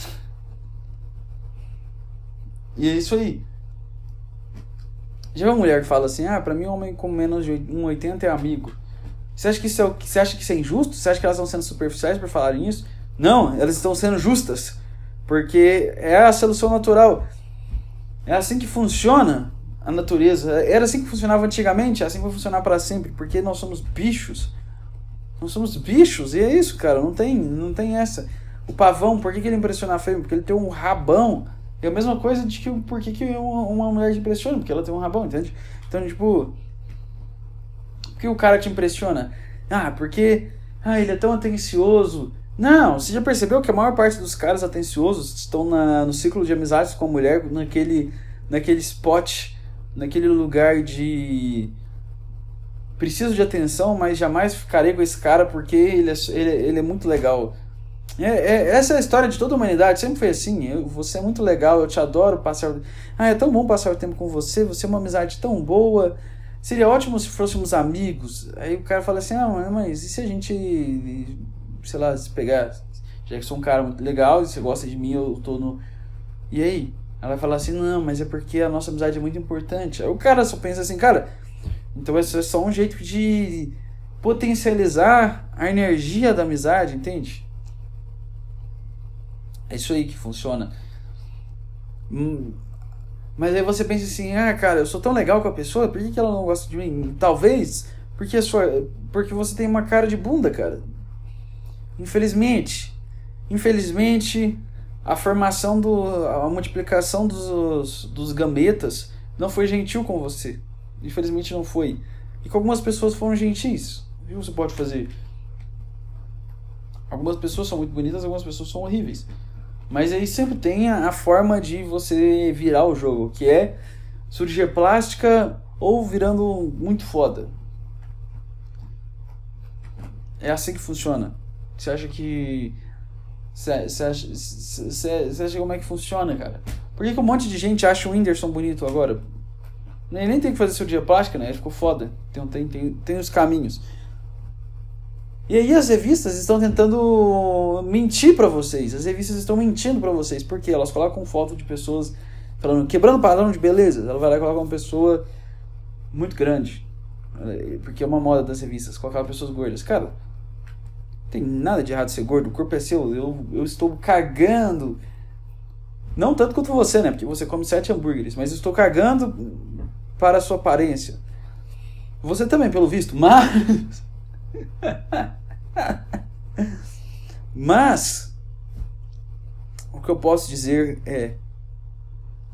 E é isso aí. Já uma mulher que fala assim, ah, pra mim um homem com menos de 1,80 é amigo. Você acha, que isso é, você acha que isso é injusto? Você acha que elas estão sendo superficiais por falarem isso? Não, elas estão sendo justas. Porque é a solução natural. É assim que funciona a natureza. Era assim que funcionava antigamente, assim vai funcionar para sempre. Porque nós somos bichos. Nós somos bichos, e é isso, cara. Não tem, não tem essa. O pavão, por que, que ele impressiona a fêmea? Porque ele tem um rabão é a mesma coisa de que por que, que uma, uma mulher te impressiona? Porque ela tem um rabão, entende? Então, tipo. Por que o cara te impressiona? Ah, porque. Ah, ele é tão atencioso. Não, você já percebeu que a maior parte dos caras atenciosos estão na, no ciclo de amizades com a mulher, naquele, naquele spot, naquele lugar de. Preciso de atenção, mas jamais ficarei com esse cara porque ele é, ele, ele é muito legal. É, é, essa é a história de toda a humanidade, sempre foi assim. Eu, você é muito legal, eu te adoro passar. Ah, é tão bom passar o tempo com você, você é uma amizade tão boa. Seria ótimo se fôssemos amigos. Aí o cara fala assim: ah, mas e se a gente, sei lá, se pegar. Já que sou um cara muito legal e você gosta de mim, eu tô no. E aí? Ela vai falar assim: não, mas é porque a nossa amizade é muito importante. Aí o cara só pensa assim: cara, então esse é só um jeito de potencializar a energia da amizade, entende? É isso aí que funciona. Hum, mas aí você pensa assim, ah, cara, eu sou tão legal com a pessoa, por que, que ela não gosta de mim? Talvez porque, a sua, porque você tem uma cara de bunda, cara. Infelizmente. Infelizmente, a formação do. a multiplicação dos, dos gametas não foi gentil com você. Infelizmente não foi. E com algumas pessoas foram gentis. O que você pode fazer? Algumas pessoas são muito bonitas, algumas pessoas são horríveis. Mas aí sempre tem a, a forma de você virar o jogo, que é cirurgia plástica ou virando muito foda. É assim que funciona. Você acha que. Você acha, como é que funciona, cara? Por que, que um monte de gente acha o Whindersson bonito agora? Ele nem tem que fazer cirurgia plástica, né? Ele ficou foda. Tem, tem, tem, tem os caminhos. E aí as revistas estão tentando mentir para vocês. As revistas estão mentindo para vocês. porque Elas colocam foto de pessoas falando, quebrando padrão de beleza. Ela vai lá e coloca uma pessoa muito grande. Porque é uma moda das revistas, colocar pessoas gordas. Cara, tem nada de errado ser gordo. O corpo é seu. Eu, eu estou cagando. Não tanto quanto você, né? Porque você come sete hambúrgueres. Mas eu estou cagando para a sua aparência. Você também, pelo visto. Mas... (laughs) Mas o que eu posso dizer é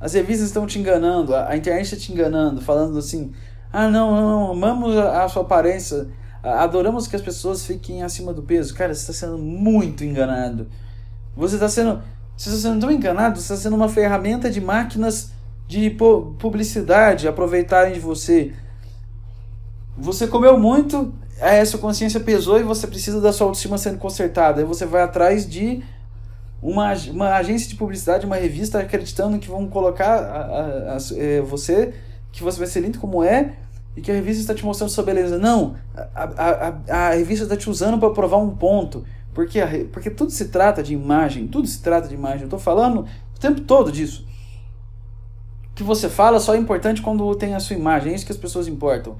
as revistas estão te enganando, a, internet está te enganando, falando assim: ah, não, não, não amamos a, a sua aparência, adoramos que as pessoas fiquem acima do peso. Cara, você está sendo muito enganado. Você está sendo, você está sendo tão enganado, você está sendo uma ferramenta de máquinas de publicidade aproveitarem de você. Você comeu muito, a sua consciência pesou e você precisa da sua autoestima sendo consertada. Aí você vai atrás de uma, uma agência de publicidade, uma revista acreditando que vão colocar a, a, a, é, você, que você vai ser lindo como é, e que a revista está te mostrando sua beleza. Não, a, a, a, revista está te usando para provar um ponto. Porque, a, porque tudo se trata de imagem, tudo se trata de imagem. Eu estou falando o tempo todo disso. O que você fala só é importante quando tem a sua imagem, é isso que as pessoas importam.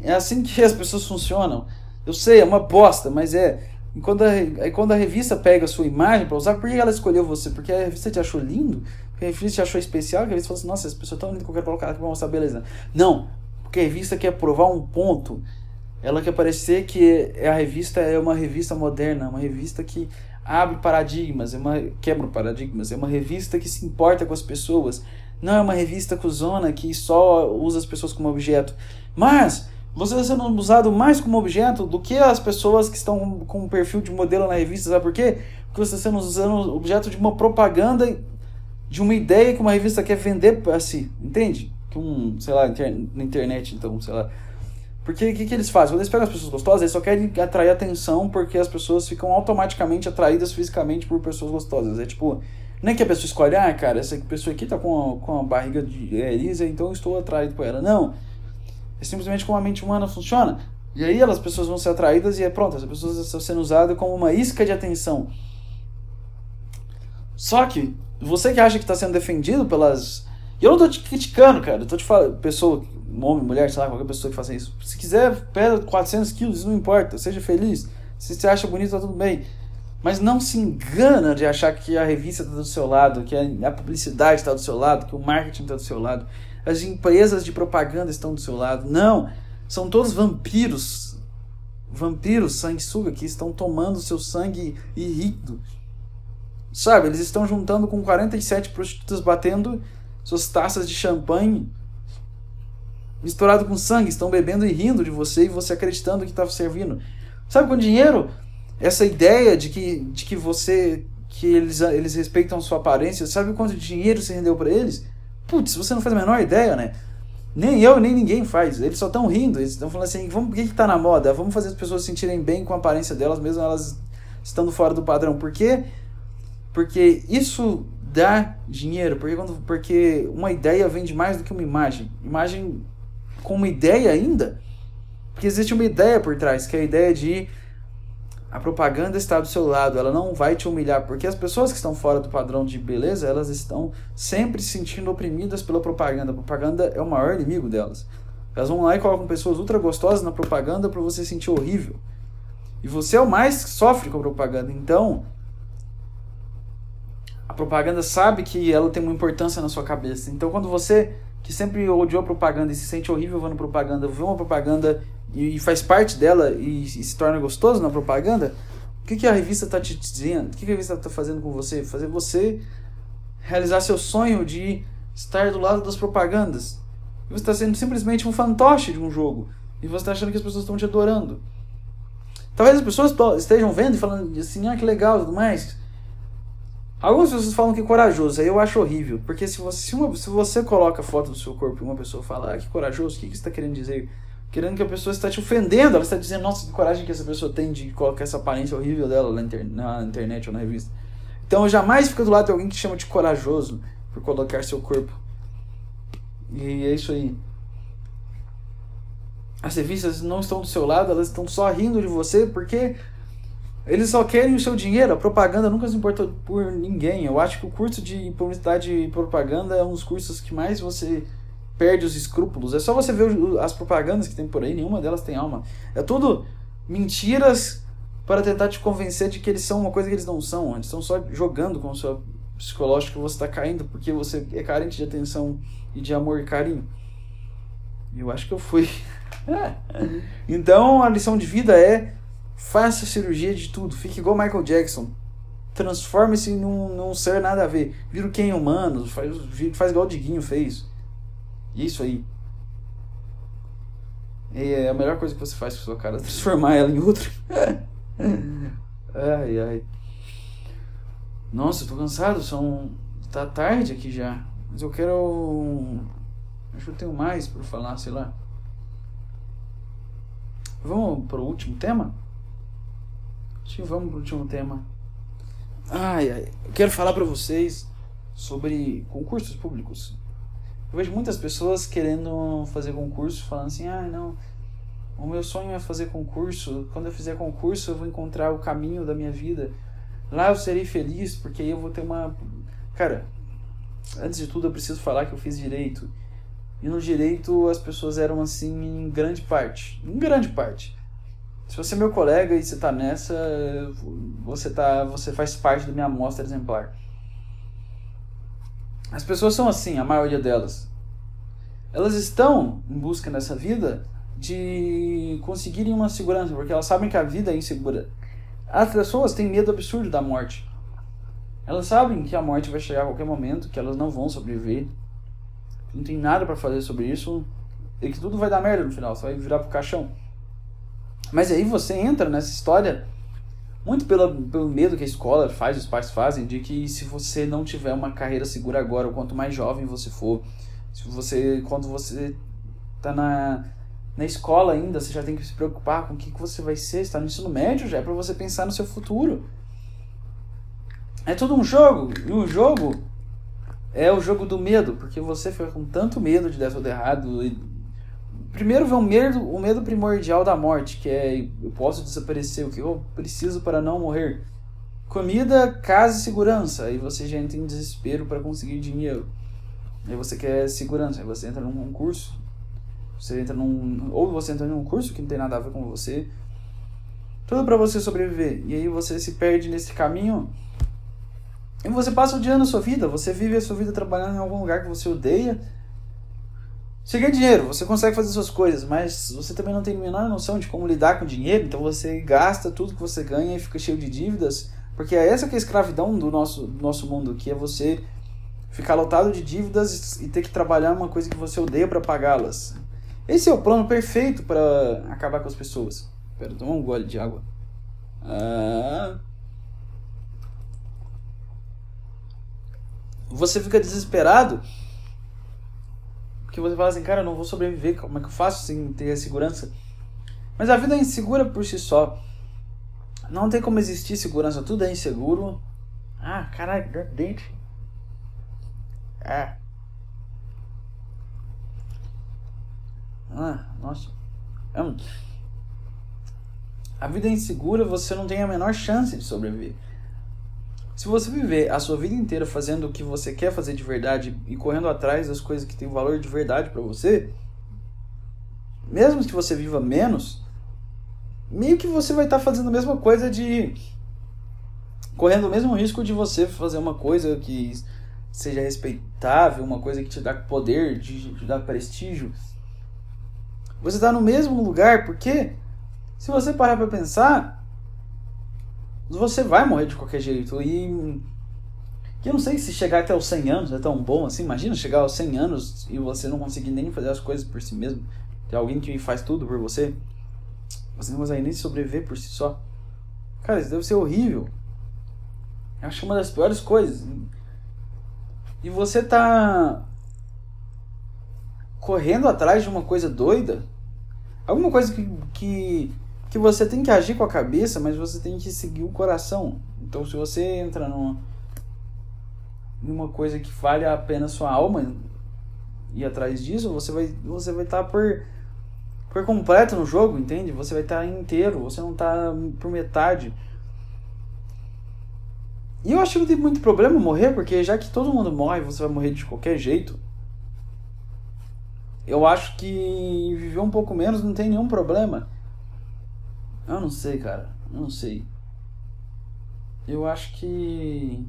É assim que (laughs) as pessoas funcionam. Eu sei, é uma bosta, mas é. E quando a, quando a revista pega a sua imagem para usar, por que ela escolheu você? Porque a revista te achou lindo? Porque a revista te achou especial? Que a revista falou assim, nossa, essa pessoa é tão linda que eu quero colocar aqui pra mostrar beleza. Não, porque a revista quer provar um ponto. Ela quer parecer que a revista é uma revista moderna, uma revista que abre paradigmas, é uma, quebra paradigmas, é uma revista que se importa com as pessoas. Não é uma revista cuzona que só usa as pessoas como objeto. Mas você está sendo usado mais como objeto do que as pessoas que estão com um perfil de modelo na revista. Sabe por quê? Porque você está sendo usando objeto de uma propaganda, de uma ideia que uma revista quer vender para si. Entende? Que um, sei lá, na internet, então, sei lá. Porque o que, que eles fazem? Quando eles pegam as pessoas gostosas, eles só querem atrair atenção porque as pessoas ficam automaticamente atraídas fisicamente por pessoas gostosas. É tipo, não é que a pessoa escolhe, ah, cara, essa pessoa aqui tá com a, com a barriga de é, lisa, então eu estou atraído por ela. Não. É simplesmente como a mente humana funciona. E aí as pessoas vão ser atraídas e é pronto, as pessoas estão sendo usadas como uma isca de atenção. Só que você que acha que está sendo defendido pelas. E eu não estou te criticando, cara. Eu tô te falando, pessoa, homem, mulher, sei lá, qualquer pessoa que faça isso. Se quiser, pesa 400 quilos, não importa, seja feliz. Se você acha bonito, tá tudo bem. Mas não se engana de achar que a revista está do seu lado, que a publicidade está do seu lado, que o marketing está do seu lado as empresas de propaganda estão do seu lado. Não, são todos vampiros, vampiros sanguessuga que estão tomando seu sangue irrido. Sabe, eles estão juntando com 47 prostitutas batendo suas taças de champanhe misturado com sangue, estão bebendo e rindo de você e você acreditando que está servindo. Sabe, com dinheiro, essa ideia de que, de que você que eles, eles respeitam sua aparência, sabe quanto dinheiro você rendeu para eles? Putz, você não faz a menor ideia, né? Nem eu, nem ninguém faz. Eles só estão rindo. Eles estão falando assim: vamos, o que está na moda? Vamos fazer as pessoas se sentirem bem com a aparência delas, mesmo elas estando fora do padrão. Por quê? Porque isso dá dinheiro. Porque, quando, porque uma ideia vende mais do que uma imagem. Imagem com uma ideia ainda. Porque existe uma ideia por trás, que é a ideia de a propaganda está do seu lado, ela não vai te humilhar, porque as pessoas que estão fora do padrão de beleza, elas estão sempre se sentindo oprimidas pela propaganda. A propaganda é o maior inimigo delas. Elas vão lá e colocam pessoas ultra gostosas na propaganda para você sentir horrível. E você é o mais que sofre com a propaganda. Então, propaganda sabe que ela tem uma importância na sua cabeça. Então, quando você que sempre odiou propaganda e se sente horrível vendo propaganda, vê uma propaganda e, faz parte dela e, e, se torna gostoso na propaganda, o que, que a revista está te dizendo? O que, que a revista está fazendo com você? Fazer você realizar seu sonho de estar do lado das propagandas. E você está sendo simplesmente um fantoche de um jogo. E você está achando que as pessoas estão te adorando. Talvez as pessoas estejam vendo e falando assim, ah, que legal e tudo mais. Algumas pessoas falam que é corajoso, aí eu acho horrível. Porque se você, se, uma, se você coloca a foto do seu corpo e uma pessoa fala, ah, que corajoso, o que, que você está querendo dizer? querendo que a pessoa está te ofendendo, ela está dizendo, nossa, que coragem que essa pessoa tem de colocar essa aparência horrível dela na, inter na internet ou na revista. Então jamais fico do lado de alguém que chama de corajoso por colocar seu corpo. E é isso aí. As revistas não estão do seu lado, elas estão só rindo de você porque eles só querem o seu dinheiro. A propaganda nunca se importou por ninguém. Eu acho que o curso de publicidade e propaganda é um dos cursos que mais você perde os escrúpulos. É só você ver as propagandas que tem por aí, nenhuma delas tem alma. É tudo mentiras para tentar te convencer de que eles são uma coisa que eles não são. Eles estão só jogando com o seu psicológico você está caindo porque você é carente de atenção e de amor e carinho. Eu acho que eu fui. (laughs) então a lição de vida é faça cirurgia de tudo. Fique igual Michael Jackson. Transforme-se num, num ser nada a ver. Vira o Ken humano. Faz, faz igual o Diguinho fez. Isso aí. É a melhor coisa que você faz com sua cara, (laughs) transformar ela em outra. (laughs) ai, ai. Nossa, eu tô cansado, são. Tá tarde aqui já. Mas eu quero. Acho que eu tenho mais para falar, sei lá. Vamos pro último tema? Vamos pro último tema. Ai, ai. Eu quero falar para vocês sobre concursos públicos. Eu vejo muitas pessoas querendo fazer concurso, falando assim, ah, não, o meu sonho é fazer concurso. Quando eu fizer concurso, eu vou encontrar o caminho da minha vida. Lá eu serei feliz, porque aí eu vou ter uma. Cara, antes de tudo eu preciso falar que eu fiz direito. E no direito as pessoas eram assim em grande parte. Em grande parte. Se você é meu colega e você tá nessa, você tá, você faz parte da minha amostra exemplar. As pessoas são assim, a maioria delas. Elas estão em busca nessa vida de conseguirem uma segurança, porque elas sabem que a vida é insegura. As pessoas têm medo absurdo da morte. Elas sabem que a morte vai chegar a qualquer momento, que elas não vão sobreviver. Não tem nada para fazer sobre isso e que tudo vai dar merda no final, só vai virar pro caixão. Mas aí você entra nessa história muito pelo, medo que a escola faz, os pais fazem, de que se você não tiver uma carreira segura agora, quanto mais jovem você for, se você quando você tá na na escola ainda, você já tem que se preocupar com o que, que você vai ser, está no ensino médio já é para você pensar no seu futuro. É tudo um jogo, e o jogo é o jogo do medo, porque você fica com tanto medo de dar tudo errado. Primeiro vem o medo, o medo primordial da morte, que é eu posso desaparecer, o que eu preciso para não morrer. Comida, casa e segurança. Aí você já entra em desespero para conseguir dinheiro. Aí você quer segurança, aí você entra num concurso você entra num. Ou você entra num curso que não tem nada a ver com você. Tudo para você sobreviver. E aí você se perde nesse caminho. E você passa o dia na sua vida. Você vive a sua vida trabalhando em algum lugar que você odeia. Você ganha dinheiro, você consegue fazer suas coisas, mas você também não tem a menor noção de como lidar com dinheiro, então você gasta tudo que você ganha e fica cheio de dívidas, porque é essa que é a escravidão do nosso, do nosso mundo, que é você ficar lotado de dívidas e ter que trabalhar uma coisa que você odeia para pagá-las. Esse é o plano perfeito para acabar com as pessoas. Espera, tomar um gole de água. Ah. Você fica desesperado porque você fala assim, cara, eu não vou sobreviver, como é que eu faço sem ter a segurança? Mas a vida é insegura por si só. Não tem como existir segurança, tudo é inseguro. Ah, caralho, dente. Ah. Ah, nossa. É um... A vida é insegura, você não tem a menor chance de sobreviver. Se você viver a sua vida inteira fazendo o que você quer fazer de verdade e correndo atrás das coisas que têm valor de verdade para você, mesmo que você viva menos, meio que você vai estar tá fazendo a mesma coisa de correndo o mesmo risco de você fazer uma coisa que seja respeitável, uma coisa que te dá poder, de te dá prestígio. Você está no mesmo lugar porque, se você parar para pensar, você vai morrer de qualquer jeito. E eu não sei se chegar até os 100 anos é tão bom assim. Imagina chegar aos 100 anos e você não conseguir nem fazer as coisas por si mesmo. Tem alguém que faz tudo por você. Você não consegue nem sobreviver por si só. Cara, isso deve ser horrível. Eu acho uma das piores coisas. E você tá correndo atrás de uma coisa doida, alguma coisa que, que, que você tem que agir com a cabeça, mas você tem que seguir o coração. Então, se você entra numa, numa coisa que vale a pena sua alma e atrás disso, você vai você vai estar tá por por completo no jogo, entende? Você vai estar tá inteiro, você não está por metade. E eu acho que não tem muito problema morrer, porque já que todo mundo morre, você vai morrer de qualquer jeito eu acho que viver um pouco menos não tem nenhum problema. Eu não sei, cara. Eu não sei. Eu acho que.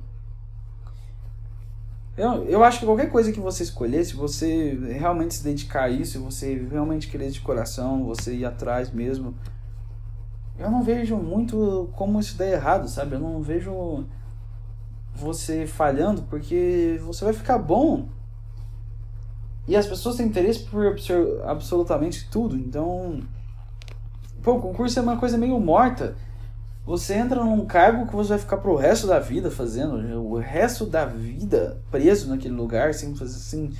Eu, eu acho que qualquer coisa que você escolher, se você realmente se dedicar a isso, se você realmente querer de coração, você ir atrás mesmo, eu não vejo muito como isso der errado, sabe? Eu não vejo você falhando, porque você vai ficar bom e as pessoas têm interesse por absolutamente tudo. Então, pô, o concurso é uma coisa meio morta. Você entra num cargo que você vai ficar pro resto da vida fazendo, o resto da vida preso naquele lugar, sem fazer assim.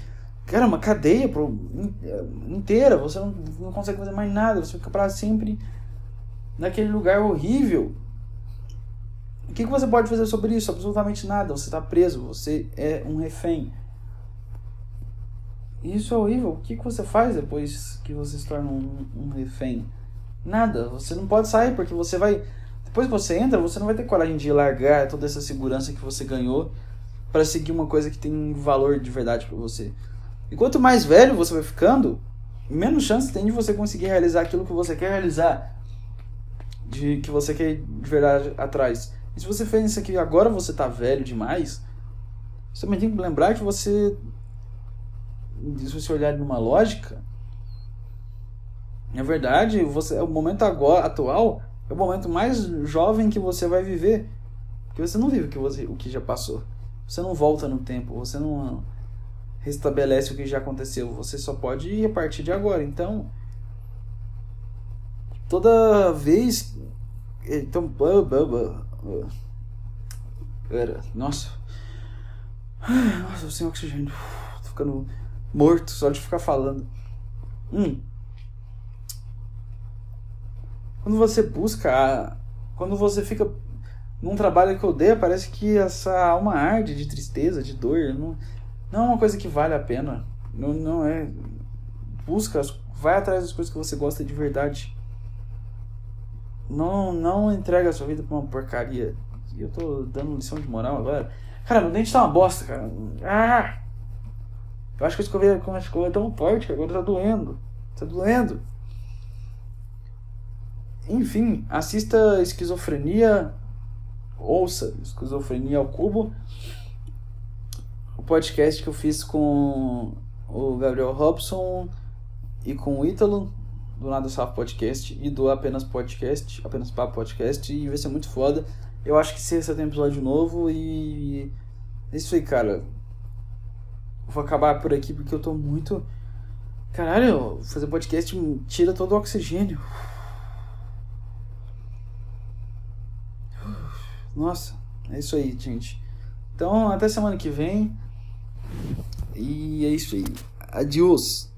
Cara, uma cadeia pro, inteira, você não, não consegue fazer mais nada, você fica para sempre naquele lugar horrível. O que, que você pode fazer sobre isso? Absolutamente nada. Você está preso, você é um refém. Isso é horrível. O que, que você faz depois que você se torna um, um refém? Nada. Você não pode sair porque você vai. Depois que você entra, você não vai ter coragem de largar toda essa segurança que você ganhou para seguir uma coisa que tem valor de verdade para você. E quanto mais velho você vai ficando, menos chance tem de você conseguir realizar aquilo que você quer realizar, de que você quer de verdade atrás. E se você fez isso aqui agora você tá velho demais, você também tem que lembrar que você se você olhar numa lógica, na verdade, você o momento agora atual é o momento mais jovem que você vai viver, porque você não vive o que você o que já passou. Você não volta no tempo, você não restabelece o que já aconteceu, você só pode ir a partir de agora. Então, toda vez então, era, nossa. Nossa, sem oxigênio. Tô ficando morto só de ficar falando. Hum. Quando você busca, quando você fica num trabalho que odeia, parece que essa alma arde de tristeza, de dor. Não, não é uma coisa que vale a pena. Não, não é. Busca, vai atrás das coisas que você gosta de verdade. Não, não entrega a sua vida pra uma porcaria. Eu tô dando lição de moral agora. Cara, meu dente tá uma bosta, cara. Ah! Eu acho que a escova, a escova é tão forte que agora tá doendo. Tá doendo. Enfim, assista Esquizofrenia. Ouça Esquizofrenia ao Cubo. O podcast que eu fiz com o Gabriel Robson e com o Ítalo do Nada Safo Podcast e do Apenas Podcast, Apenas Papo Podcast, e vai ser muito foda. Eu acho que sexta tem episódio novo e. É isso aí, cara. Vou acabar por aqui porque eu tô muito. Caralho, fazer podcast tira todo o oxigênio. Nossa, é isso aí, gente. Então, até semana que vem. E é isso aí. Adiós.